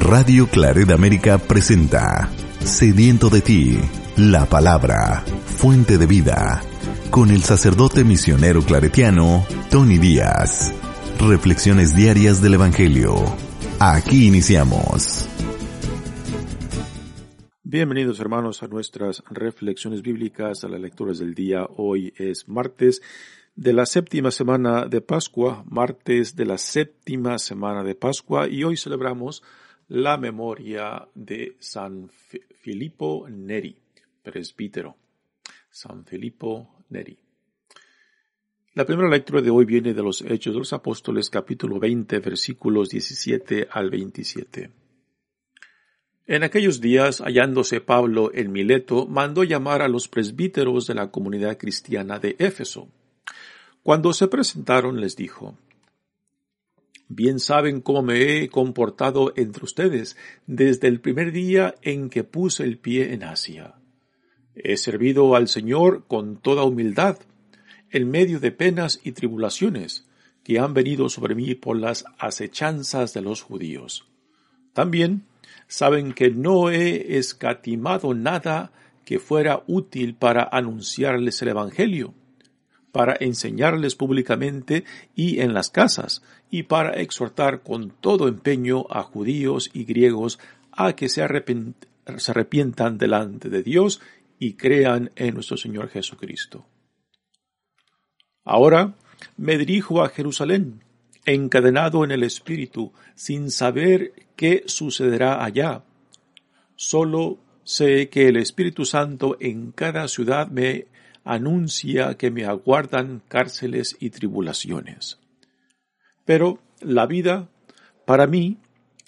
Radio Claret América presenta Sediento de ti, la palabra, fuente de vida, con el sacerdote misionero claretiano Tony Díaz. Reflexiones diarias del Evangelio. Aquí iniciamos. Bienvenidos hermanos a nuestras reflexiones bíblicas, a las lecturas del día. Hoy es martes de la séptima semana de Pascua, martes de la séptima semana de Pascua y hoy celebramos la memoria de San Filippo Neri, presbítero. San Filippo Neri. La primera lectura de hoy viene de los Hechos de los Apóstoles capítulo 20 versículos 17 al 27. En aquellos días, hallándose Pablo en Mileto, mandó llamar a los presbíteros de la comunidad cristiana de Éfeso. Cuando se presentaron les dijo, Bien saben cómo me he comportado entre ustedes desde el primer día en que puse el pie en Asia. He servido al Señor con toda humildad, en medio de penas y tribulaciones que han venido sobre mí por las acechanzas de los judíos. También saben que no he escatimado nada que fuera útil para anunciarles el Evangelio, para enseñarles públicamente y en las casas, y para exhortar con todo empeño a judíos y griegos a que se, arrepientan delante de Dios y crean en nuestro Señor Jesucristo. Ahora me dirijo a Jerusalén, encadenado en el Espíritu, sin saber qué sucederá allá. Solo sé que el Espíritu Santo en cada ciudad me anuncia que me aguardan cárceles y tribulaciones. Pero la vida, para mí,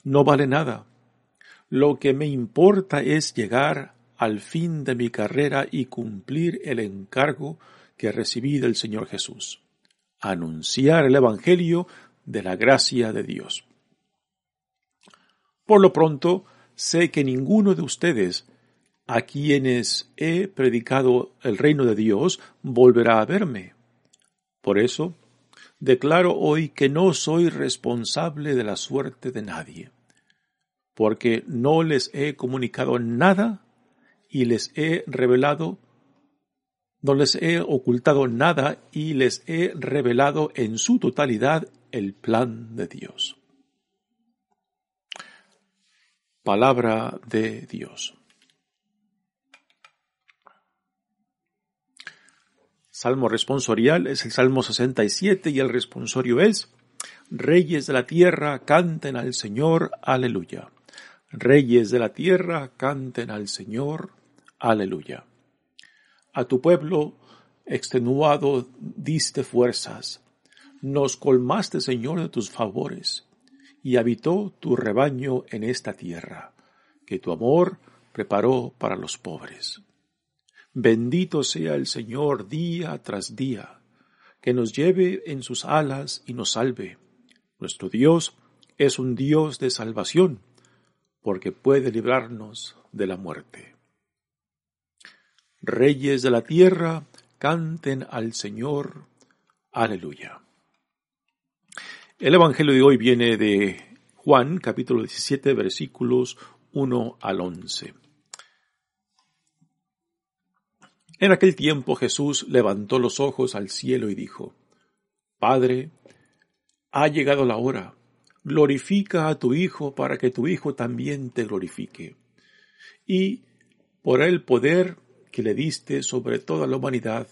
no vale nada. Lo que me importa es llegar al fin de mi carrera y cumplir el encargo que recibí del Señor Jesús. Anunciar el Evangelio de la gracia de Dios. Por lo pronto, sé que ninguno de ustedes a quienes he predicado el reino de Dios volverá a verme. Por eso, declaro hoy que no soy responsable de la suerte de nadie, porque no les he comunicado nada y les he revelado, no les he ocultado nada y les he revelado en su totalidad el plan de Dios. Palabra de Dios. Salmo responsorial es el Salmo 67 y el responsorio es Reyes de la tierra canten al Señor, aleluya. Reyes de la tierra canten al Señor, aleluya. A tu pueblo extenuado diste fuerzas, nos colmaste Señor de tus favores, y habitó tu rebaño en esta tierra, que tu amor preparó para los pobres. Bendito sea el Señor día tras día, que nos lleve en sus alas y nos salve. Nuestro Dios es un Dios de salvación, porque puede librarnos de la muerte. Reyes de la tierra, canten al Señor. Aleluya. El Evangelio de hoy viene de Juan, capítulo 17, versículos 1 al 11. En aquel tiempo Jesús levantó los ojos al cielo y dijo, Padre, ha llegado la hora, glorifica a tu Hijo para que tu Hijo también te glorifique. Y por el poder que le diste sobre toda la humanidad,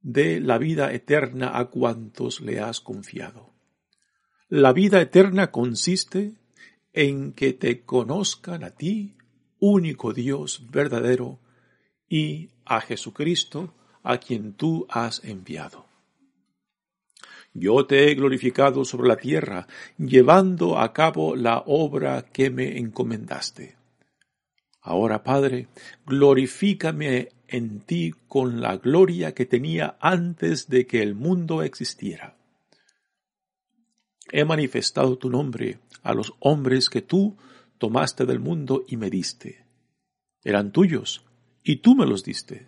dé la vida eterna a cuantos le has confiado. La vida eterna consiste en que te conozcan a ti, único Dios verdadero, y a Jesucristo, a quien tú has enviado. Yo te he glorificado sobre la tierra, llevando a cabo la obra que me encomendaste. Ahora, Padre, glorifícame en ti con la gloria que tenía antes de que el mundo existiera. He manifestado tu nombre a los hombres que tú tomaste del mundo y me diste. Eran tuyos, y tú me los diste.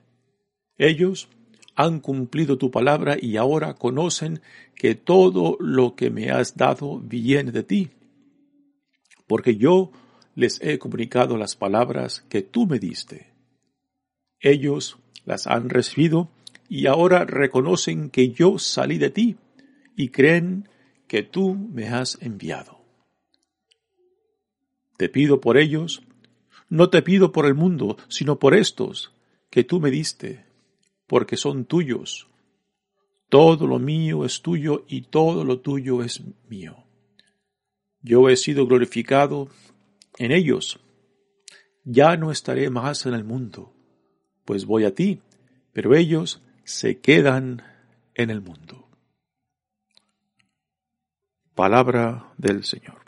Ellos han cumplido tu palabra y ahora conocen que todo lo que me has dado viene de ti. porque yo les he comunicado las palabras que tú me diste. Ellos las han recibido y ahora reconocen que yo salí de ti y creen que tú me has enviado. Te pido por ellos, no te pido por el mundo, sino por estos que tú me diste, porque son tuyos. Todo lo mío es tuyo y todo lo tuyo es mío. Yo he sido glorificado en ellos. Ya no estaré más en el mundo, pues voy a ti, pero ellos se quedan en el mundo. Palabra del Señor.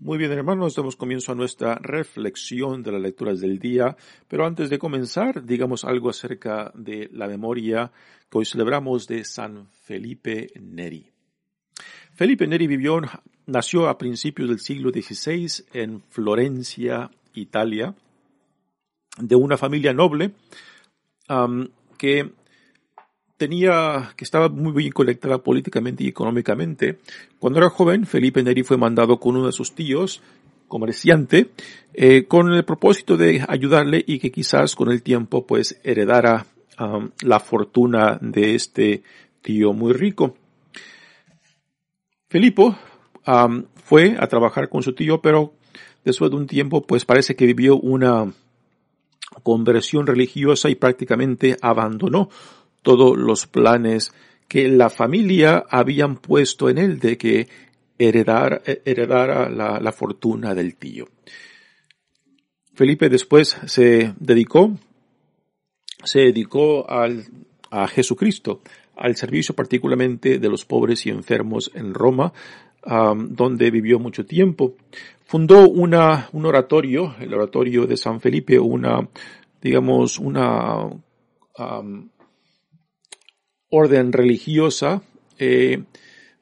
Muy bien, hermanos, damos comienzo a nuestra reflexión de las lecturas del día, pero antes de comenzar, digamos algo acerca de la memoria que hoy celebramos de San Felipe Neri. Felipe Neri vivió, nació a principios del siglo XVI en Florencia, Italia, de una familia noble que tenía, que estaba muy bien conectada políticamente y económicamente. Cuando era joven, Felipe Neri fue mandado con uno de sus tíos, comerciante, eh, con el propósito de ayudarle y que quizás con el tiempo pues heredara la fortuna de este tío muy rico. Felipe fue a trabajar con su tío, pero después de un tiempo pues parece que vivió una conversión religiosa y prácticamente abandonó todos los planes que la familia habían puesto en él de que heredara, heredara la, la fortuna del tío. Felipe después se dedicó, se dedicó al, a Jesucristo, al servicio particularmente de los pobres y enfermos en Roma, donde vivió mucho tiempo. Fundó una, un oratorio, el oratorio de San Felipe, una, digamos, una orden religiosa eh,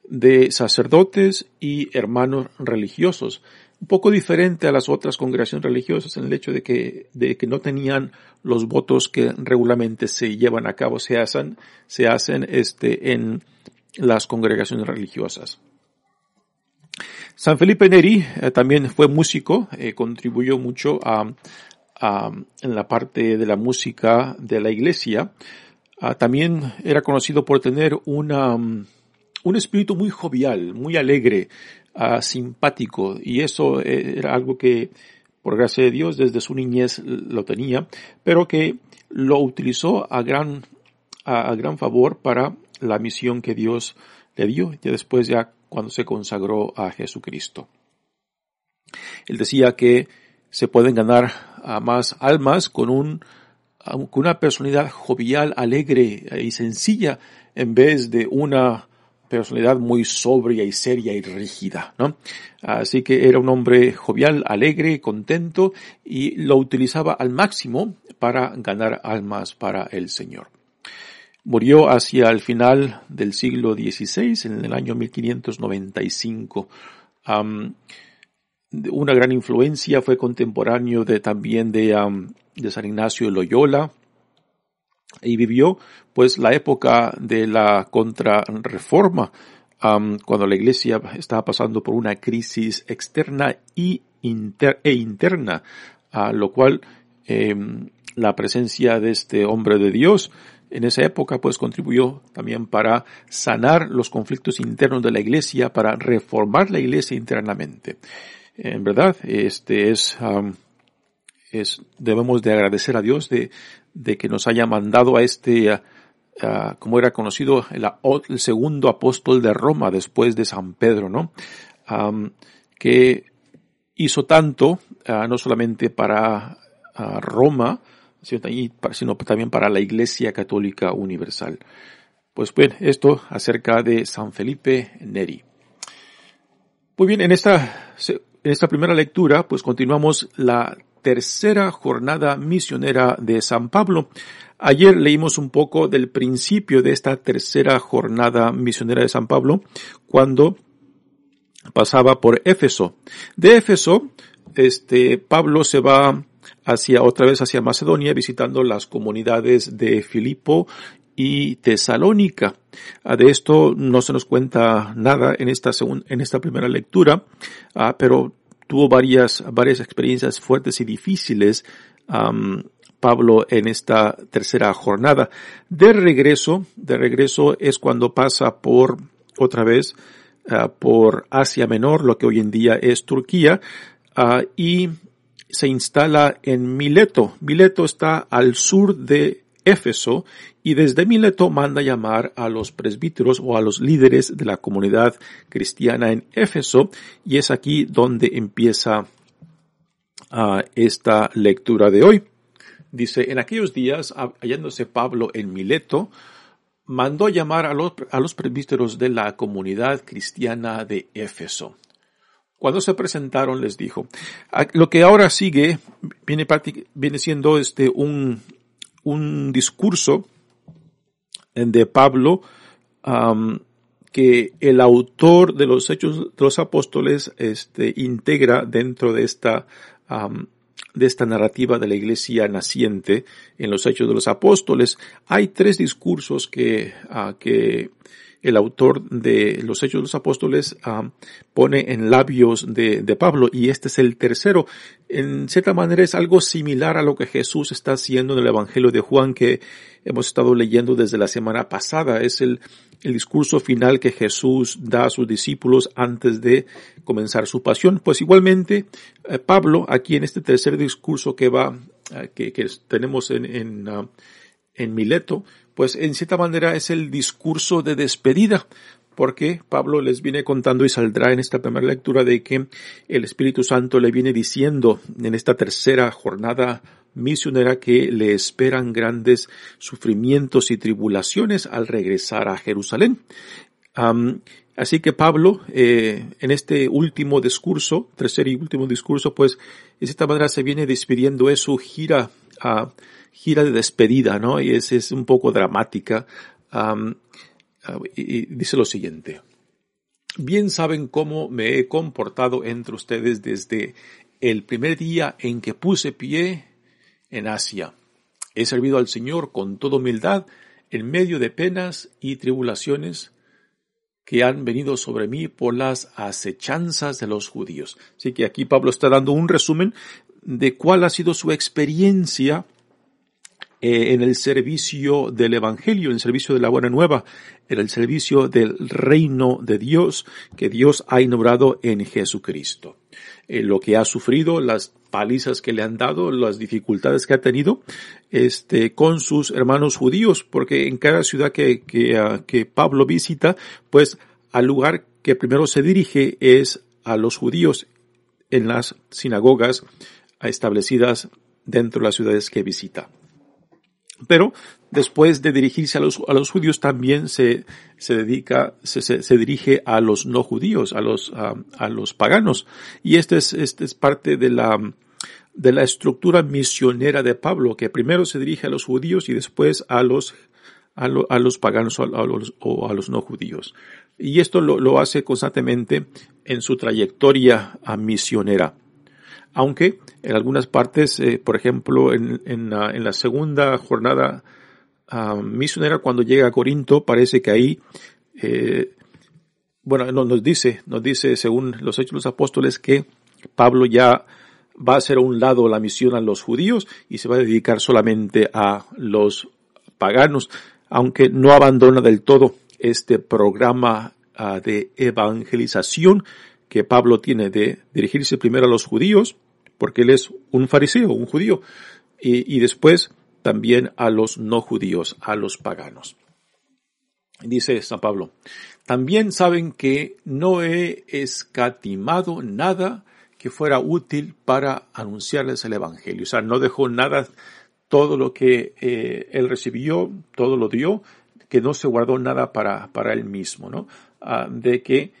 de sacerdotes y hermanos religiosos. Un poco diferente a las otras congregaciones religiosas en el hecho de que, de que no tenían los votos que regularmente se llevan a cabo, se hacen, se hacen este, en las congregaciones religiosas. San Felipe Neri eh, también fue músico, eh, contribuyó mucho a, a, en la parte de la música de la iglesia. Ah, también era conocido por tener una, mm, un espíritu muy jovial, muy alegre, ah, simpático, y eso eh, era algo que, por gracia de Dios, desde su niñez lo tenía, pero que lo utilizó a gran, a, gran favor para la misión que Dios le dio, y después ya cuando se consagró a Jesucristo. Él decía que se pueden ganar a más almas con un con una personalidad jovial, alegre y sencilla en vez de una personalidad muy sobria y seria y rígida, ¿no? Así que era un hombre jovial, alegre, contento y lo utilizaba al máximo para ganar almas para el Señor. Murió hacia el final del siglo XVI, en el año 1595. Una gran influencia fue contemporáneo de también de San Ignacio de Loyola y vivió pues la época de la contrarreforma cuando la iglesia estaba pasando por una crisis externa y e interna, a lo cual em, la presencia de este hombre de Dios en esa época pues contribuyó también para sanar los conflictos internos de la iglesia, para reformar la iglesia internamente. En verdad, este es es, debemos de agradecer a Dios de, de que nos haya mandado a este, como era conocido, el, segundo apóstol de Roma después de San Pedro, ¿no? que hizo tanto, no solamente para Roma, sino también para la Iglesia Católica Universal. Pues bien, esto acerca de San Felipe Neri. Muy bien, en esta, en esta primera lectura, pues continuamos la tercera jornada misionera de San Pablo. Ayer leímos un poco del principio de esta tercera jornada misionera de San Pablo cuando pasaba por Éfeso. De Éfeso, este, Pablo se va hacia, otra vez hacia Macedonia visitando las comunidades de Filipo y Tesalónica. Ah, de esto no se nos cuenta nada en esta en esta primera lectura, ah, pero tuvo varias, varias experiencias fuertes y difíciles, Pablo en esta tercera jornada. De regreso, de regreso es cuando pasa por, otra vez, ah, por Asia Menor, lo que hoy en día es Turquía, y se instala en Mileto. Mileto está al sur de Éfeso y desde Mileto manda llamar a los presbíteros o a los líderes de la comunidad cristiana en Éfeso y es aquí donde empieza ah, esta lectura de hoy. Dice, en aquellos días, hallándose Pablo en Mileto, mandó llamar a los, a los presbíteros de la comunidad cristiana de Éfeso. Cuando se presentaron les dijo, lo que ahora sigue viene, viene siendo este un, un discurso de Pablo que el autor de los Hechos de los Apóstoles este, integra dentro de esta de esta narrativa de la iglesia naciente en los Hechos de los Apóstoles. Hay tres discursos que, ah, que el autor de los Hechos de los Apóstoles ah, pone en labios de, Pablo y este es el tercero. En cierta manera es algo similar a lo que Jesús está haciendo en el Evangelio de Juan que hemos estado leyendo desde la semana pasada. Es el, discurso final que Jesús da a sus discípulos antes de comenzar su pasión. Pues igualmente eh, Pablo aquí en este tercer discurso que va, eh, que, tenemos en, en, uh, en Mileto, pues en cierta manera es el discurso de despedida, porque Pablo les viene contando y saldrá en esta primera lectura de que el Espíritu Santo le viene diciendo en esta tercera jornada misionera que le esperan grandes sufrimientos y tribulaciones al regresar a Jerusalén. así que Pablo, eh, en este último discurso, tercer y último discurso, pues, de esta manera se viene despidiendo, es su gira a gira de despedida, ¿no? Y es, es un poco dramática. Um, y, dice lo siguiente. Bien saben cómo me he comportado entre ustedes desde el primer día en que puse pie en Asia. He servido al Señor con toda humildad en medio de penas y tribulaciones que han venido sobre mí por las acechanzas de los judíos. Así que aquí Pablo está dando un resumen de cuál ha sido su experiencia eh, en el servicio del Evangelio, en el servicio de la Buena Nueva, en el servicio del reino de Dios que Dios ha inaugurado en Jesucristo. Eh, lo que ha sufrido, las palizas que le han dado, las dificultades que ha tenido, este, con sus hermanos judíos, porque en cada ciudad que, que, uh, que Pablo visita, pues al lugar que primero se dirige es a los judíos en las sinagogas establecidas dentro de las ciudades que visita. Pero después de dirigirse a los, a los judíos también se, se dedica, se, se, dirige a los no judíos, a los, a, a los paganos. Y este es, este es parte de la, de la estructura misionera de Pablo, que primero se dirige a los judíos y después a los, a, a los paganos o a los, o a los no judíos. Y esto lo, lo hace constantemente en su trayectoria misionera aunque en algunas partes, eh, por ejemplo, en, la, en, la, segunda jornada uh, misionera, cuando llega a Corinto, parece que ahí, eh, bueno, no, nos dice, nos dice, según los hechos de los apóstoles, que Pablo ya va a hacer a un lado la misión a los judíos y se va a dedicar solamente a los paganos, aunque no abandona del todo este programa uh, de evangelización que Pablo tiene de dirigirse primero a los judíos, porque él es un fariseo, un judío, y, después también a los no judíos, a los paganos. Dice San Pablo, también saben que no he escatimado nada que fuera útil para anunciarles el Evangelio. O sea, no dejó nada, todo lo que eh, él recibió, todo lo dio, que no se guardó nada para, para él mismo, ¿no? Ah, de que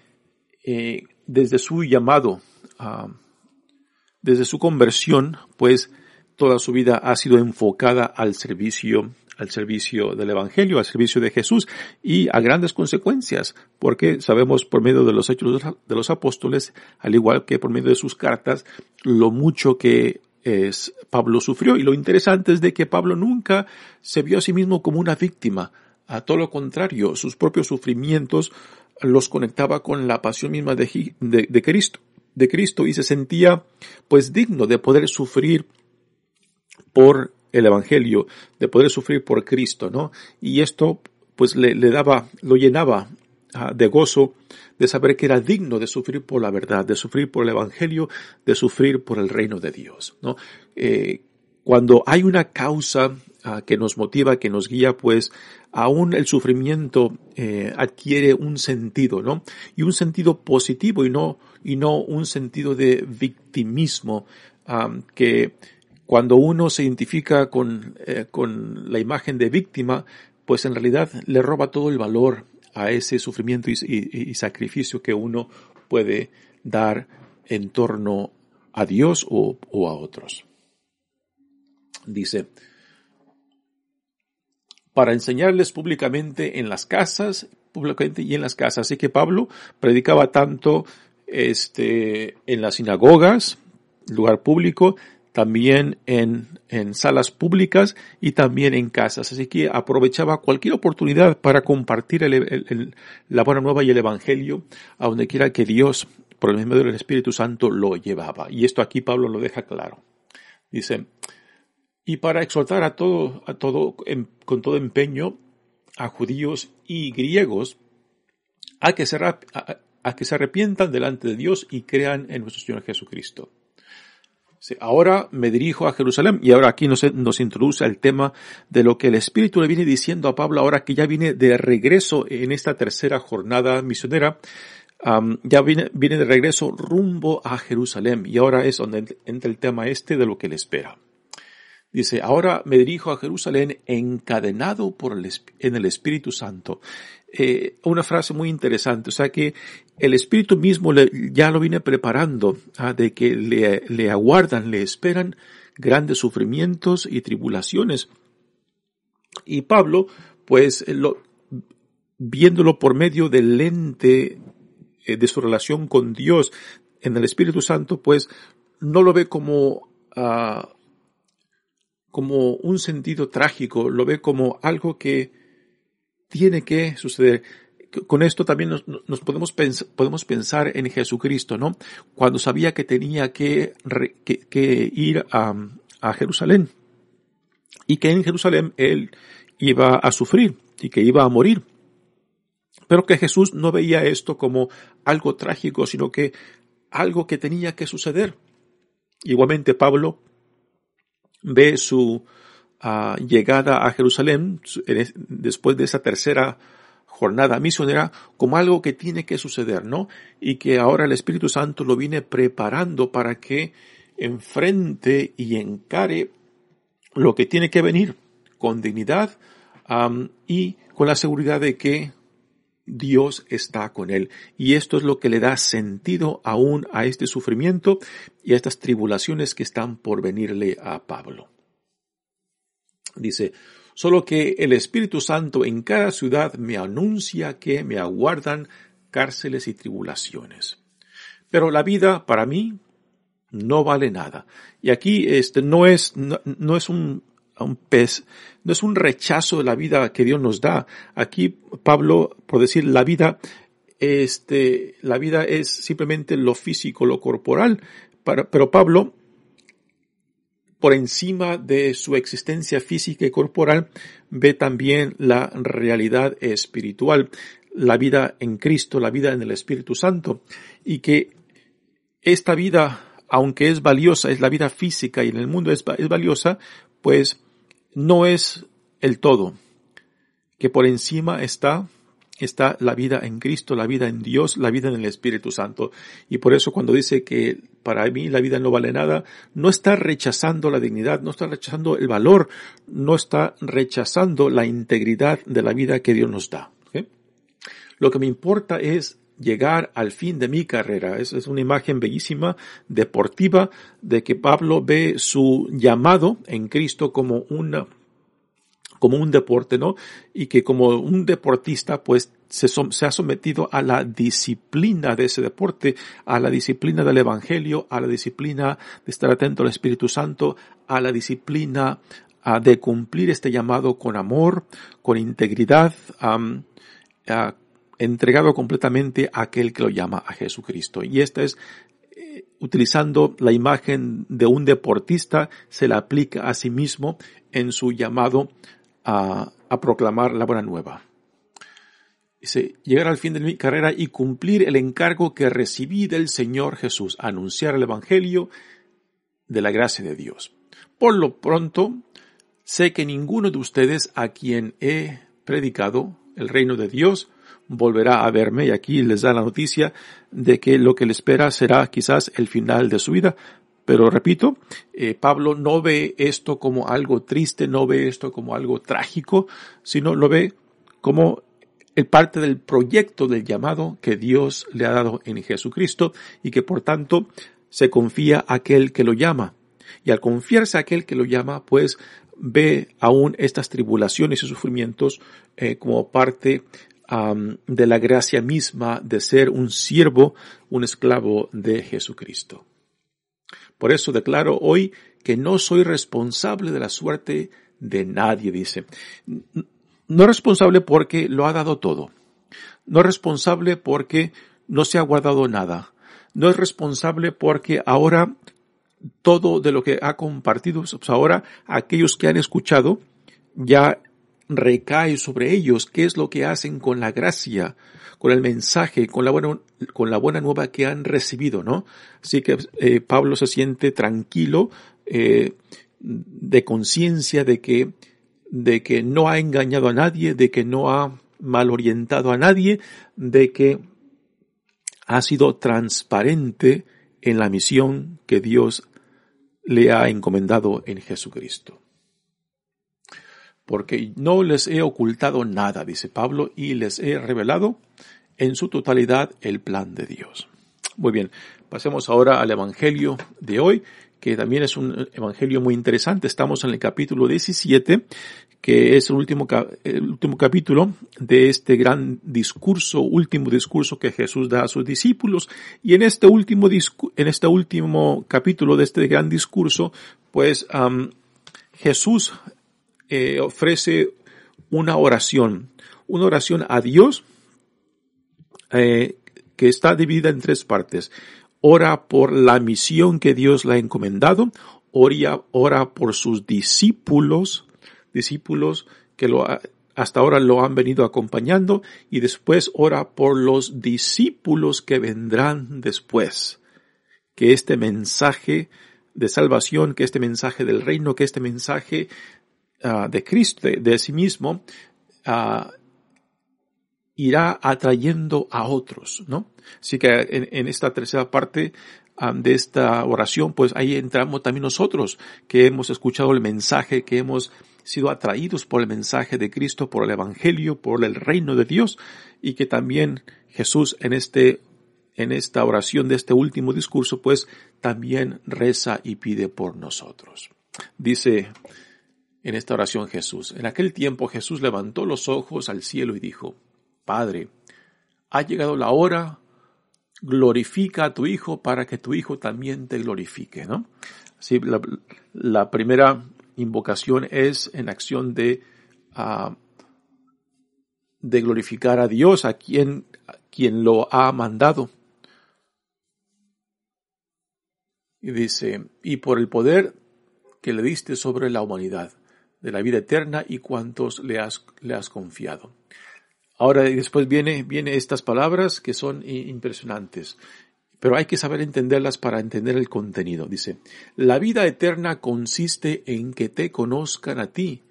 eh, desde su llamado, uh, desde su conversión, pues toda su vida ha sido enfocada al servicio, al servicio del Evangelio, al servicio de Jesús y a grandes consecuencias, porque sabemos por medio de los hechos de los apóstoles, al igual que por medio de sus cartas, lo mucho que es, Pablo sufrió. Y lo interesante es de que Pablo nunca se vio a sí mismo como una víctima. A todo lo contrario, sus propios sufrimientos los conectaba con la pasión misma de, de, Cristo, de Cristo y se sentía pues digno de poder sufrir por el Evangelio, de poder sufrir por Cristo, ¿no? Y esto pues le, le daba, lo llenaba ah, de gozo de saber que era digno de sufrir por la verdad, de sufrir por el Evangelio, de sufrir por el reino de Dios, ¿no? Eh, cuando hay una causa que nos motiva, que nos guía, pues aún el sufrimiento eh, adquiere un sentido, ¿no? Y un sentido positivo y no, y no un sentido de victimismo que cuando uno se identifica con, eh, con la imagen de víctima, pues en realidad le roba todo el valor a ese sufrimiento y, y sacrificio que uno puede dar en torno a Dios o, o a otros. Dice, para enseñarles públicamente en las casas, públicamente y en las casas. Así que Pablo predicaba tanto este, en las sinagogas, lugar público, también en, en salas públicas y también en casas. Así que aprovechaba cualquier oportunidad para compartir la buena nueva y el evangelio a donde quiera que Dios, por el medio del Espíritu Santo, lo llevaba. Y esto aquí Pablo lo deja claro. Dice, y para exhortar a todo, a todo, con todo empeño, a judíos y griegos, a que, se, a, que se arrepientan delante de Dios y crean en nuestro Señor Jesucristo. Ahora me dirijo a Jerusalén y ahora aquí nos, nos introduce el tema de lo que el Espíritu le viene diciendo a Pablo ahora que ya viene de regreso en esta tercera jornada misionera. ya viene, viene de regreso rumbo a Jerusalén y ahora es donde entra el tema este de lo que le espera. Dice, ahora me dirijo a Jerusalén encadenado por el, en el Espíritu Santo. Eh, una frase muy interesante, o sea que el Espíritu mismo ya lo viene preparando ah, de que le, le aguardan, le esperan grandes sufrimientos y tribulaciones. Y Pablo, pues, lo, viéndolo por medio del lente eh, de su relación con Dios en el Espíritu Santo, pues, no lo ve como uh, como un sentido trágico, lo ve como algo que tiene que suceder. Con esto también nos, podemos, podemos pensar en Jesucristo, ¿no? Cuando sabía que tenía que, que, ir a, a Jerusalén y que en Jerusalén él iba a sufrir y que iba a morir. Pero que Jesús no veía esto como algo trágico, sino que algo que tenía que suceder. Igualmente Pablo ve su ah, llegada a Jerusalén después de esa tercera jornada misionera como algo que tiene que suceder, ¿no? Y que ahora el Espíritu Santo lo viene preparando para que enfrente y encare lo que tiene que venir con dignidad y con la seguridad de que Dios está con él. Y esto es lo que le da sentido aún a este sufrimiento y a estas tribulaciones que están por venirle a Pablo. Dice, solo que el Espíritu Santo en cada ciudad me anuncia que me aguardan cárceles y tribulaciones. Pero la vida para mí no vale nada. Y aquí este no es, no es un un pez, no es un rechazo de la vida que Dios nos da. Aquí Pablo, por decir la vida, este, la vida es simplemente lo físico, lo corporal, pero Pablo, por encima de su existencia física y corporal, ve también la realidad espiritual, la vida en Cristo, la vida en el Espíritu Santo, y que esta vida, aunque es valiosa, es la vida física y en el mundo es, es valiosa, pues no es el todo, que por encima está está la vida en Cristo, la vida en Dios, la vida en el Espíritu Santo. Y por eso cuando dice que para mí la vida no vale nada, no está rechazando la dignidad, no está rechazando el valor, no está rechazando la integridad de la vida que Dios nos da. Lo que me importa es llegar al fin de mi carrera. Es, es una imagen bellísima, deportiva, de que Pablo ve su llamado en Cristo como una como un deporte, ¿no? Y que como un deportista, pues se, se, ha sometido a la disciplina de ese deporte, a la disciplina del Evangelio, a la disciplina de estar atento al Espíritu Santo, a la disciplina de cumplir este llamado con amor, con integridad, entregado completamente a aquel que lo llama a Jesucristo. Y esta es eh, utilizando la imagen de un deportista, se la aplica a sí mismo en su llamado a, a proclamar la buena nueva. Dice, llegar al fin de mi carrera y cumplir el encargo que recibí del Señor Jesús, anunciar el Evangelio de la gracia de Dios. Por lo pronto, Sé que ninguno de ustedes a quien he predicado el reino de Dios volverá a verme y aquí les da la noticia de que lo que le espera será quizás el final de su vida. Pero repito, eh, Pablo no ve esto como algo triste, no ve esto como algo trágico, sino lo ve como el parte del proyecto del llamado que Dios le ha dado en Jesucristo y que por tanto se confía a aquel que lo llama. Y al confiarse a aquel que lo llama, pues ve aún estas tribulaciones y sufrimientos eh, como parte de la gracia misma de ser un siervo, un esclavo de Jesucristo. Por eso declaro hoy que no soy responsable de la suerte de nadie, dice. No responsable porque lo ha dado todo. No es responsable porque no se ha guardado nada. No es responsable porque ahora todo de lo que ha compartido, pues ahora aquellos que han escuchado ya recae sobre ellos qué es lo que hacen con la gracia, con el mensaje, con la buena, con la buena nueva que han recibido, ¿no? Así que eh, Pablo se siente tranquilo, eh, de conciencia de que, de que no ha engañado a nadie, de que no ha mal orientado a nadie, de que ha sido transparente en la misión que Dios le ha encomendado en Jesucristo. Porque no les he ocultado nada, dice Pablo, y les he revelado en su totalidad el plan de Dios. Muy bien, pasemos ahora al Evangelio de hoy, que también es un Evangelio muy interesante. Estamos en el capítulo 17 que es el último, el último capítulo de este gran discurso, último discurso que Jesús da a sus discípulos. Y en este último, en este último capítulo de este gran discurso, pues Jesús eh, ofrece una oración, una oración a Dios eh, que está dividida en tres partes. Ora por la misión que Dios le ha encomendado, ora, ora por sus discípulos, discípulos que hasta ahora lo han venido acompañando y después ora por los discípulos que vendrán después. Que este mensaje de salvación, que este mensaje del reino, que este mensaje ah, de Cristo, de, sí mismo, ah, irá atrayendo a otros, ¿no? Así que en, esta tercera parte ah, de esta oración, pues ahí entramos también nosotros, que hemos escuchado el mensaje, que hemos sido atraídos por el mensaje de Cristo, por el Evangelio, por el reino de Dios, y que también Jesús en este, en esta oración de este último discurso, pues también reza y pide por nosotros. Dice en esta oración Jesús, en aquel tiempo Jesús levantó los ojos al cielo y dijo, Padre, ha llegado la hora, glorifica a tu Hijo para que tu Hijo también te glorifique, ¿no? Así, la, primera invocación es en acción de, ah, de glorificar a Dios, a quien, quien lo ha mandado. Y dice, y por el poder que le diste sobre la humanidad, de la vida eterna y cuantos le has, le has confiado. Ahora después viene, viene estas palabras que son impresionantes pero hay que saber entenderlas para entender el contenido. Dice, la vida eterna consiste en que te conozcan a ti,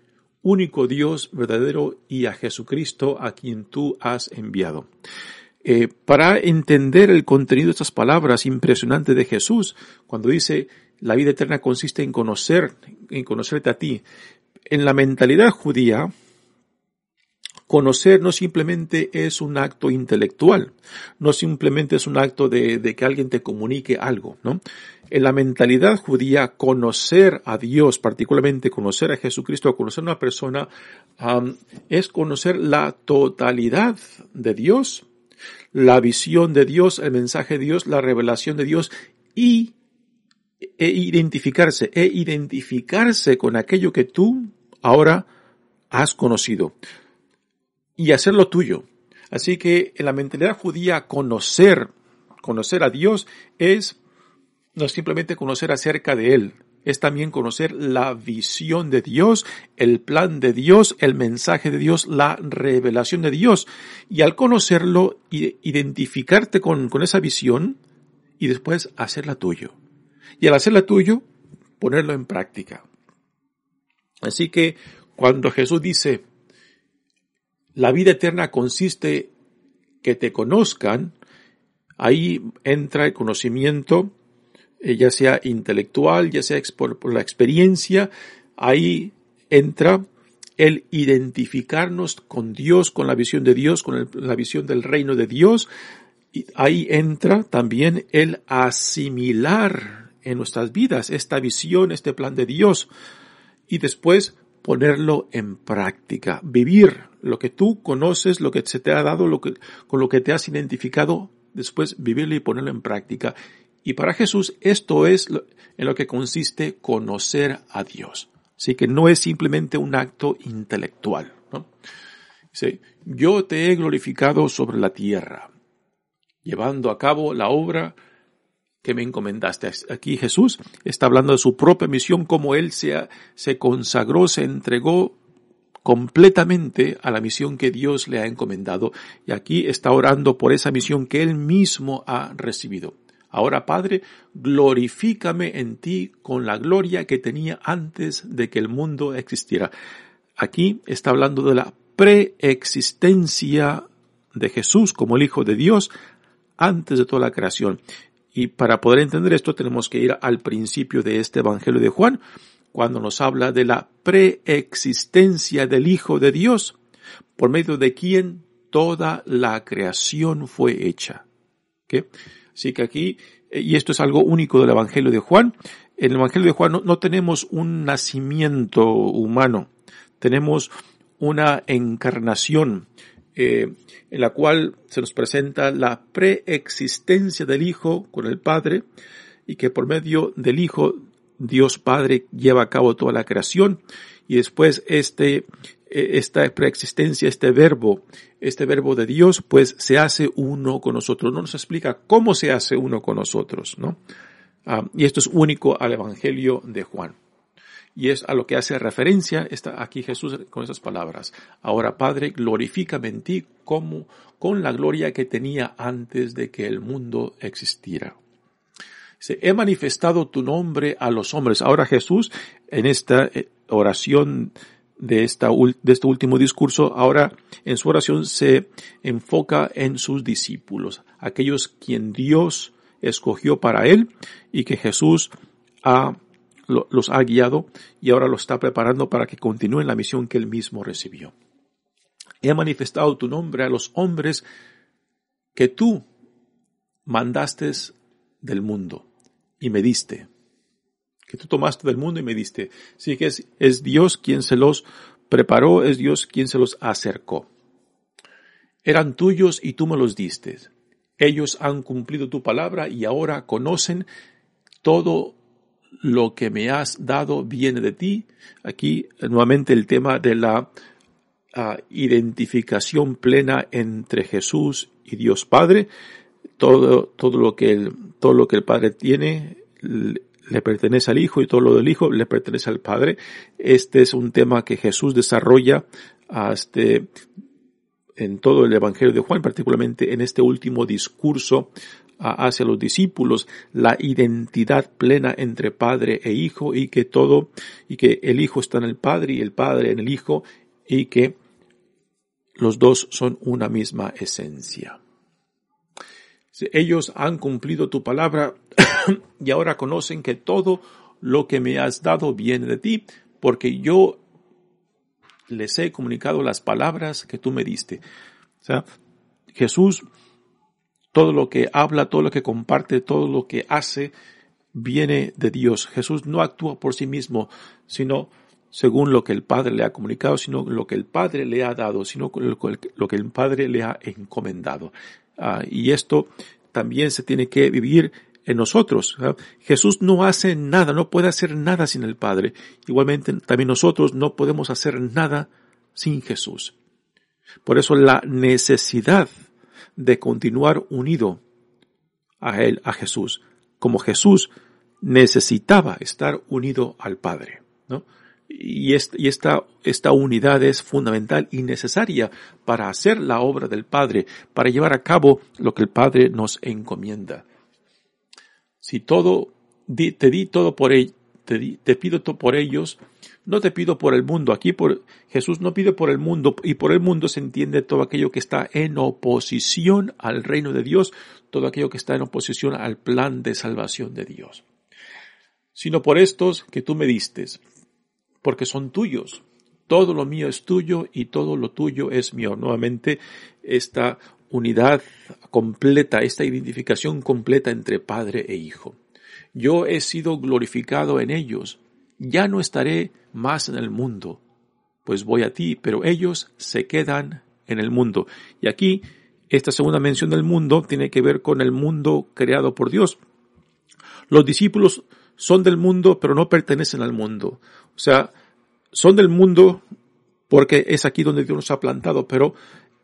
único Dios verdadero, y a Jesucristo a quien tú has enviado. Eh, para entender el contenido de estas palabras impresionantes de Jesús, cuando dice la vida eterna consiste en conocer, en conocerte a ti, en la mentalidad judía, conocer no simplemente es un acto intelectual, no simplemente es un acto de, que alguien te comunique algo, ¿no? En la mentalidad judía, conocer a Dios, particularmente conocer a Jesucristo, conocer a una persona, es conocer la totalidad de Dios, la visión de Dios, el mensaje de Dios, la revelación de Dios y e identificarse, e identificarse con aquello que tú ahora has conocido y hacerlo tuyo. Así que en la mentalidad judía conocer, conocer a Dios es no simplemente conocer acerca de Él, es también conocer la visión de Dios, el plan de Dios, el mensaje de Dios, la revelación de Dios. Y al conocerlo, identificarte con, con esa visión y después hacerla tuyo. Y al hacerla tuyo, ponerlo en práctica. Así que cuando Jesús dice, la vida eterna consiste que te conozcan, ahí entra el conocimiento, eh, ya sea intelectual, ya sea por, la experiencia, ahí entra el identificarnos con Dios, con la visión de Dios, con la visión del reino de Dios, y ahí entra también el asimilar en nuestras vidas esta visión, este plan de Dios, y después ponerlo en práctica, vivir lo que tú conoces, lo que se te ha dado, lo que, con lo que te has identificado, después vivirlo y ponerlo en práctica. Y para Jesús esto es en lo que consiste conocer a Dios. Así que no es simplemente un acto intelectual. Dice, yo te he glorificado sobre la tierra, llevando a cabo la obra que me encomendaste. Aquí Jesús está hablando de su propia misión, como Él se, se consagró, se entregó completamente a la misión que Dios le ha encomendado. Y aquí está orando por esa misión que Él mismo ha recibido. Ahora, Padre, glorifícame en ti con la gloria que tenía antes de que el mundo existiera. Aquí está hablando de la preexistencia de Jesús como el Hijo de Dios antes de toda la creación. Y para poder entender esto tenemos que ir al principio de este Evangelio de Juan, cuando nos habla de la preexistencia del Hijo de Dios, por medio de quien toda la creación fue hecha. ¿Qué? Así que aquí, eh, y esto es algo único del Evangelio de Juan, en el Evangelio de Juan no, tenemos un nacimiento humano, tenemos una encarnación eh, en la cual se nos presenta la preexistencia del Hijo con el Padre y que por medio del Hijo Dios Padre lleva a cabo toda la creación y después este e, esta preexistencia, este verbo, este verbo de Dios, pues se hace uno con nosotros. No nos explica cómo se hace uno con nosotros, ¿no? Ah, y esto es único al Evangelio de Juan. Y es a lo que hace referencia está aquí Jesús con esas palabras. Ahora, Padre, glorifícame en ti como con la gloria que tenía antes de que el mundo existiera. Se he manifestado tu nombre a los hombres. Ahora Jesús, en esta eh, oración de, esta, de este último discurso, ahora en su oración se enfoca en sus discípulos, aquellos quien Dios escogió para él y que Jesús ha, los ha guiado y ahora los está preparando para que continúen la misión que él mismo recibió. He manifestado tu nombre a los hombres que tú mandaste del mundo y me diste que tú tomaste del mundo y me diste. Sí que es, es Dios quien se los preparó, es Dios quien se los acercó. Eran tuyos y tú me los diste. Ellos han cumplido tu palabra y ahora conocen todo lo que me has dado viene de ti. Aquí nuevamente el tema de la ah, identificación plena entre Jesús y Dios Padre. Todo, todo lo que el, todo lo que el Padre tiene le pertenece al Hijo y todo lo del Hijo le pertenece al Padre. Este es un tema que Jesús desarrolla este, en todo el Evangelio de Juan, particularmente en este último discurso hacia los discípulos, la identidad plena entre Padre e Hijo y que todo, y que el Hijo está en el Padre y el Padre en el Hijo y que los dos son una misma esencia. Ellos han cumplido tu palabra y ahora conocen que todo lo que me has dado viene de ti, porque yo les he comunicado las palabras que tú me diste. Jesús, todo lo que habla, todo lo que comparte, todo lo que hace, viene de Dios. Jesús no actúa por sí mismo, sino según lo que el Padre le ha comunicado, sino lo que el Padre le ha dado, sino lo que el Padre le ha encomendado. Ah, y esto también se tiene que vivir en nosotros. Jesús no hace nada, no puede hacer nada sin el Padre. Igualmente también nosotros no podemos hacer nada sin Jesús. Por eso la necesidad de continuar unido a Él, a Jesús, como Jesús necesitaba estar unido al Padre. ¿no? Y, esta, esta unidad es fundamental y necesaria para hacer la obra del Padre, para llevar a cabo lo que el Padre nos encomienda. Si todo, te di todo por ellos, te, te pido todo por ellos, no te pido por el mundo. Aquí por, Jesús no pide por el mundo y por el mundo se entiende todo aquello que está en oposición al reino de Dios, todo aquello que está en oposición al plan de salvación de Dios. Sino por estos que tú me distes, porque son tuyos. Todo lo mío es tuyo y todo lo tuyo es mío. Nuevamente, esta unidad completa, esta identificación completa entre Padre e Hijo. Yo he sido glorificado en ellos. Ya no estaré más en el mundo, pues voy a ti, pero ellos se quedan en el mundo. Y aquí, esta segunda mención del mundo tiene que ver con el mundo creado por Dios. Los discípulos son del mundo, pero no pertenecen al mundo. O sea, son del mundo porque es aquí donde Dios nos ha plantado, pero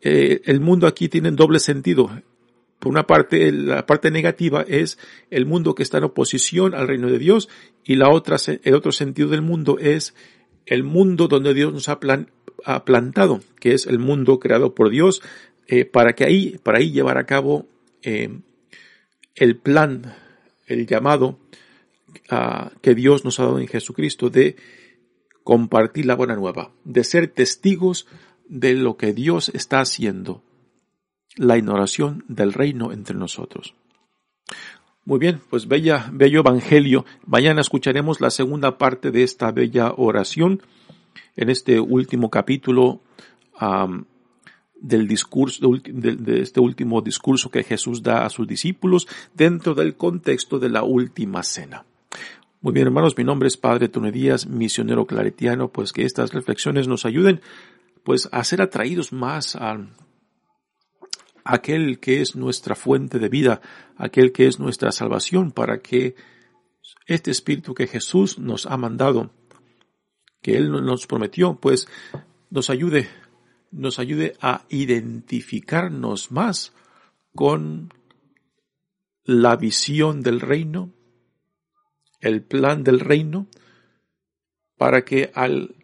eh, el mundo aquí tiene doble sentido. Por una parte, la parte negativa es el mundo que está en oposición al reino de Dios y la otra, el otro sentido del mundo es el mundo donde Dios nos ha, plantado, que es el mundo creado por Dios, eh, para que ahí, para ahí llevar a cabo eh, el plan, el llamado que Dios nos ha dado en Jesucristo de compartir la buena nueva, de ser testigos de lo que Dios está haciendo, la inauguración del reino entre nosotros. Muy bien, pues bella, bello evangelio. Mañana escucharemos la segunda parte de esta bella oración en este último capítulo del discurso, de, este último discurso que Jesús da a sus discípulos dentro del contexto de la última cena. Muy bien, hermanos, mi nombre es Padre Tone Díaz, misionero claretiano, pues que estas reflexiones nos ayuden pues a ser atraídos más a aquel que es nuestra fuente de vida, aquel que es nuestra salvación, para que este espíritu que Jesús nos ha mandado, que Él nos prometió, pues nos ayude, nos ayude a identificarnos más con la visión del reino, el plan del reino para que al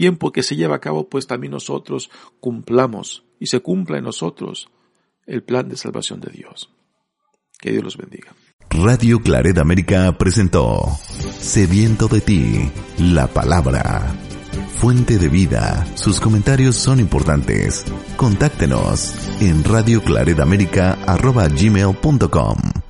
tiempo que se lleva a cabo, pues también nosotros cumplamos y se cumpla en nosotros el plan de salvación de Dios. Que Dios los bendiga. Radio Claret América presentó Sediento de ti, la palabra. Fuente de vida. Sus comentarios son importantes. Contáctenos en radioclaredamerica.gmail.com